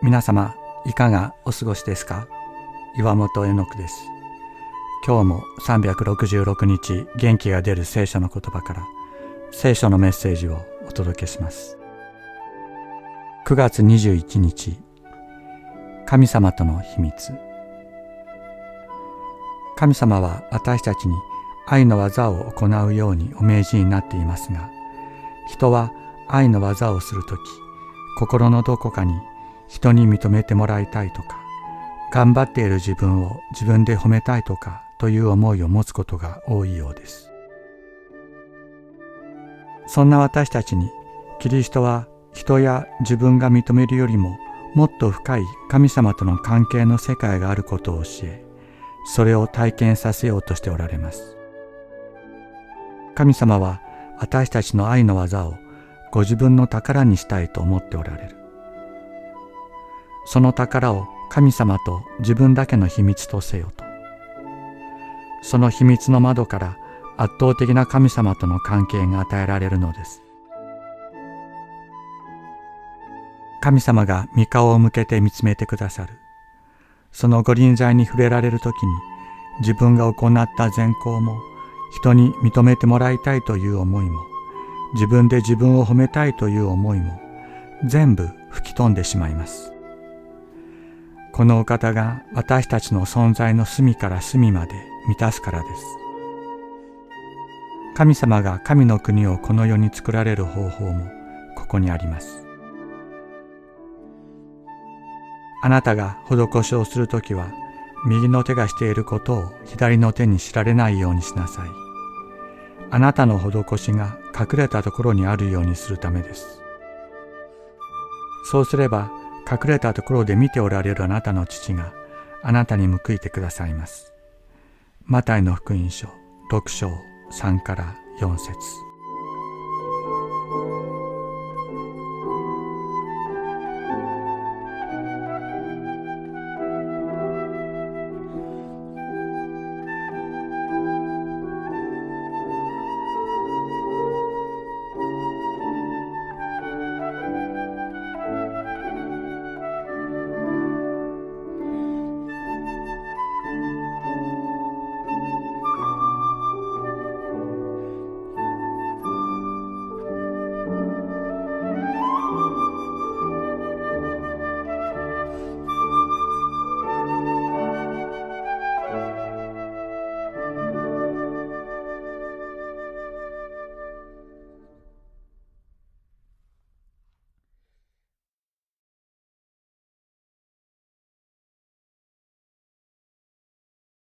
皆様いかがお過ごしですか？岩本絵の句です。今日も366日元気が出る聖書の言葉から聖書のメッセージをお届けします。9月21日神様との秘密。神様は私たちに愛の技を行うようにお命じになっていますが人は愛の技をするとき心のどこかに人に認めてもらいたいとか頑張っている自分を自分で褒めたいとかという思いを持つことが多いようです。そんな私たちにキリストは人や自分が認めるよりももっと深い神様との関係の世界があることを教えそれを体験させようとしておられます。神様は私たちの愛の技をご自分の宝にしたいと思っておられる。その宝を神様と自分だけの秘密とせよと。その秘密の窓から圧倒的な神様との関係が与えられるのです。神様が御顔を向けて見つめてくださる。その御臨在に触れられる時に自分が行った善行も人に認めてもらいたいという思いも自分で自分を褒めたいという思いも全部吹き飛んでしまいます。このお方が私たちの存在の隅から隅まで満たすからです。神様が神の国をこの世に作られる方法もここにあります。あなたが施しをするときは右の手がしていることを左の手に知られないようにしなさい。あなたの施しが隠れたところにあるようにするためです。そうすれば隠れたところで見ておられるあなたの父があなたに報いてくださいます。マタイの福音書6章3から4節